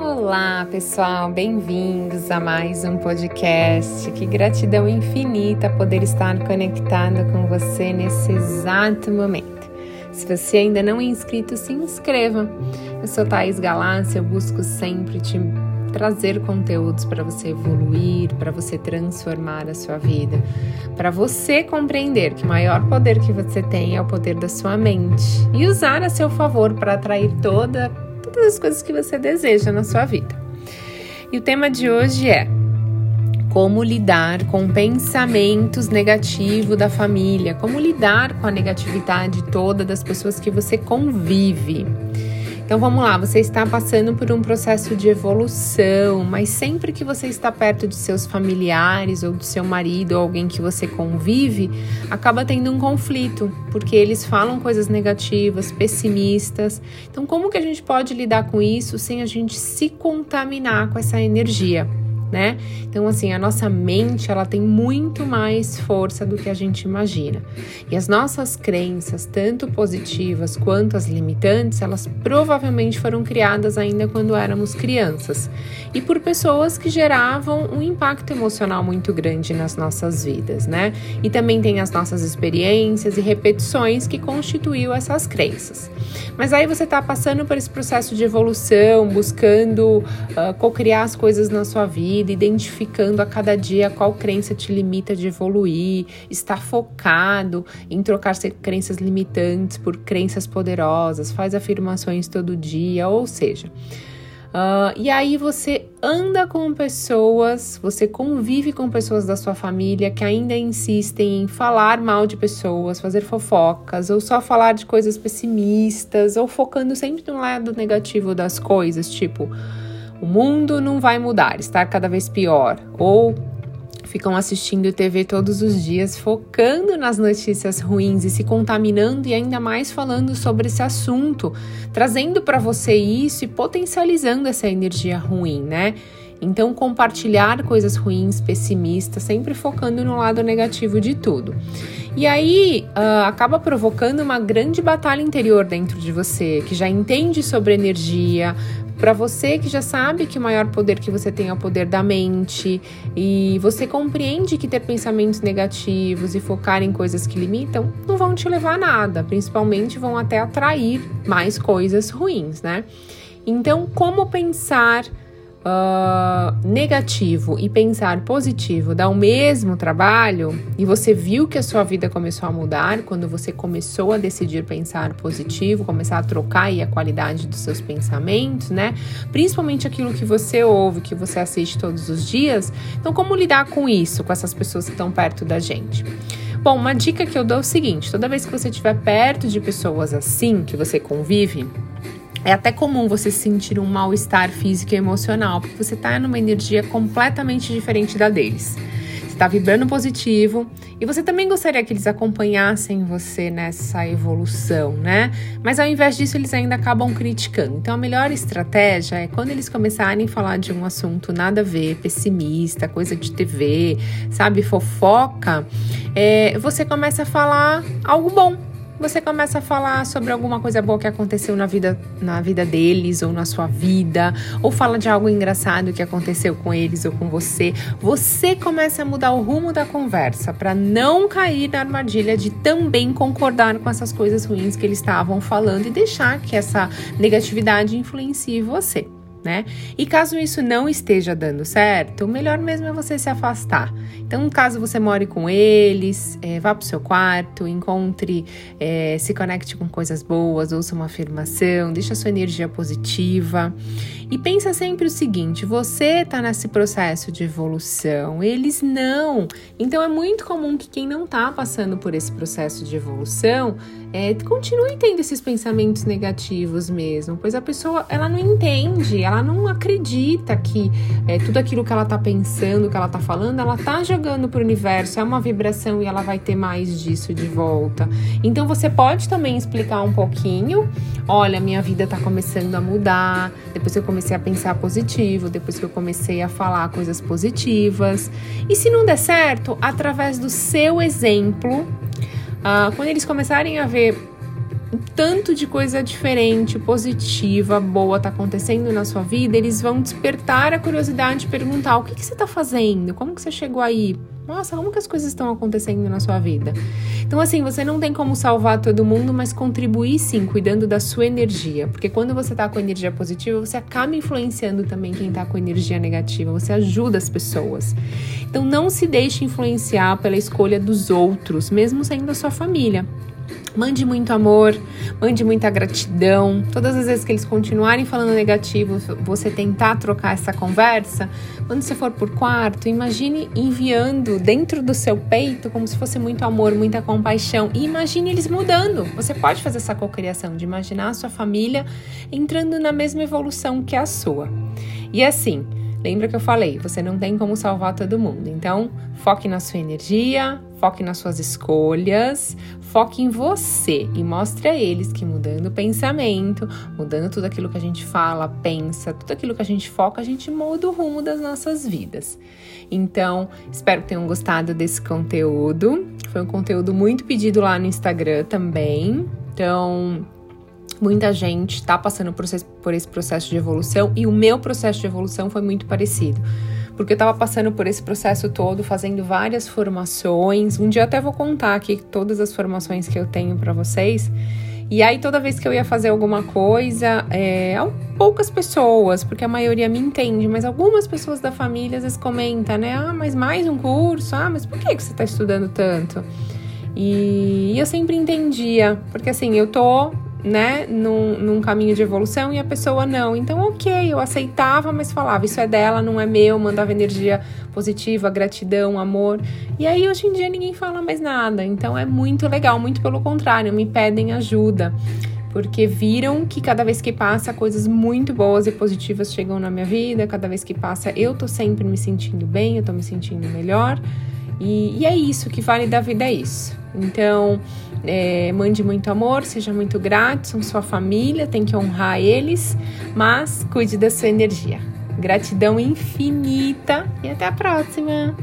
Olá, pessoal, bem-vindos a mais um podcast. Que gratidão infinita poder estar conectada com você nesse exato momento. Se você ainda não é inscrito, se inscreva. Eu sou Thaís Galácia, eu busco sempre te trazer conteúdos para você evoluir, para você transformar a sua vida, para você compreender que o maior poder que você tem é o poder da sua mente e usar a seu favor para atrair toda, todas as coisas que você deseja na sua vida. E o tema de hoje é como lidar com pensamentos negativos da família, como lidar com a negatividade toda das pessoas que você convive. Então vamos lá, você está passando por um processo de evolução, mas sempre que você está perto de seus familiares ou do seu marido ou alguém que você convive, acaba tendo um conflito, porque eles falam coisas negativas, pessimistas. Então como que a gente pode lidar com isso sem a gente se contaminar com essa energia? Né? Então, assim, a nossa mente, ela tem muito mais força do que a gente imagina. E as nossas crenças, tanto positivas quanto as limitantes, elas provavelmente foram criadas ainda quando éramos crianças e por pessoas que geravam um impacto emocional muito grande nas nossas vidas, né? E também tem as nossas experiências e repetições que constituíam essas crenças. Mas aí você está passando por esse processo de evolução, buscando uh, co-criar as coisas na sua vida vida, identificando a cada dia qual crença te limita de evoluir, estar focado em trocar crenças limitantes por crenças poderosas, faz afirmações todo dia, ou seja. Uh, e aí você anda com pessoas, você convive com pessoas da sua família que ainda insistem em falar mal de pessoas, fazer fofocas, ou só falar de coisas pessimistas, ou focando sempre no lado negativo das coisas, tipo, o mundo não vai mudar, estar cada vez pior, ou ficam assistindo TV todos os dias, focando nas notícias ruins e se contaminando e ainda mais falando sobre esse assunto, trazendo para você isso e potencializando essa energia ruim, né? Então, compartilhar coisas ruins, pessimistas, sempre focando no lado negativo de tudo. E aí uh, acaba provocando uma grande batalha interior dentro de você, que já entende sobre energia, para você que já sabe que o maior poder que você tem é o poder da mente e você compreende que ter pensamentos negativos e focar em coisas que limitam não vão te levar a nada, principalmente vão até atrair mais coisas ruins, né? Então, como pensar uh, negativo e pensar positivo dá o mesmo trabalho e você viu que a sua vida começou a mudar quando você começou a decidir pensar positivo, começar a trocar aí a qualidade dos seus pensamentos, né? Principalmente aquilo que você ouve, que você assiste todos os dias. Então, como lidar com isso, com essas pessoas que estão perto da gente? Bom, uma dica que eu dou é o seguinte: toda vez que você estiver perto de pessoas assim, que você convive, é até comum você sentir um mal-estar físico e emocional, porque você está numa energia completamente diferente da deles. Você está vibrando positivo e você também gostaria que eles acompanhassem você nessa evolução, né? Mas ao invés disso, eles ainda acabam criticando. Então, a melhor estratégia é quando eles começarem a falar de um assunto nada a ver, pessimista, coisa de TV, sabe, fofoca, é, você começa a falar algo bom você começa a falar sobre alguma coisa boa que aconteceu na vida, na vida deles ou na sua vida, ou fala de algo engraçado que aconteceu com eles ou com você. Você começa a mudar o rumo da conversa para não cair na armadilha de também concordar com essas coisas ruins que eles estavam falando e deixar que essa negatividade influencie você né? E caso isso não esteja dando certo, o melhor mesmo é você se afastar. Então, caso você more com eles, é, vá para o seu quarto, encontre, é, se conecte com coisas boas, ouça uma afirmação, deixa a sua energia positiva. E pensa sempre o seguinte: você está nesse processo de evolução, eles não. Então, é muito comum que quem não está passando por esse processo de evolução é, continue tendo esses pensamentos negativos mesmo, pois a pessoa ela não entende, ela não acredita que é, tudo aquilo que ela tá pensando, que ela tá falando, ela tá jogando pro universo, é uma vibração e ela vai ter mais disso de volta. Então você pode também explicar um pouquinho, olha, minha vida tá começando a mudar, depois que eu comecei a pensar positivo, depois que eu comecei a falar coisas positivas. E se não der certo, através do seu exemplo, Uh, quando eles começarem a ver tanto de coisa diferente, positiva, boa tá acontecendo na sua vida, eles vão despertar a curiosidade de perguntar o que, que você tá fazendo, como que você chegou aí, nossa, como que as coisas estão acontecendo na sua vida? Então, assim, você não tem como salvar todo mundo, mas contribuir sim, cuidando da sua energia. Porque quando você tá com energia positiva, você acaba influenciando também quem tá com energia negativa. Você ajuda as pessoas. Então, não se deixe influenciar pela escolha dos outros, mesmo sendo a sua família. Mande muito amor, mande muita gratidão. Todas as vezes que eles continuarem falando negativo, você tentar trocar essa conversa, quando você for por quarto, imagine enviando dentro do seu peito como se fosse muito amor, muita compaixão. E imagine eles mudando. Você pode fazer essa cocriação de imaginar a sua família entrando na mesma evolução que a sua. E assim, Lembra que eu falei, você não tem como salvar todo mundo. Então, foque na sua energia, foque nas suas escolhas, foque em você e mostre a eles que mudando o pensamento, mudando tudo aquilo que a gente fala, pensa, tudo aquilo que a gente foca, a gente muda o rumo das nossas vidas. Então, espero que tenham gostado desse conteúdo. Foi um conteúdo muito pedido lá no Instagram também. Então, muita gente está passando por esse processo de evolução e o meu processo de evolução foi muito parecido. Porque eu estava passando por esse processo todo, fazendo várias formações. Um dia até vou contar aqui todas as formações que eu tenho para vocês. E aí, toda vez que eu ia fazer alguma coisa, é, poucas pessoas, porque a maioria me entende, mas algumas pessoas da família às vezes comentam, né? Ah, mas mais um curso? Ah, mas por que, que você está estudando tanto? E eu sempre entendia, porque assim, eu tô né, num, num, caminho de evolução e a pessoa não. Então, ok, eu aceitava, mas falava, isso é dela, não é meu, mandava energia positiva, gratidão, amor. E aí, hoje em dia, ninguém fala mais nada. Então, é muito legal, muito pelo contrário, me pedem ajuda. Porque viram que cada vez que passa, coisas muito boas e positivas chegam na minha vida. Cada vez que passa, eu tô sempre me sentindo bem, eu tô me sentindo melhor. E, e é isso, que vale da vida é isso. Então, é, mande muito amor, seja muito grato, são sua família, tem que honrar eles, mas cuide da sua energia. Gratidão infinita e até a próxima!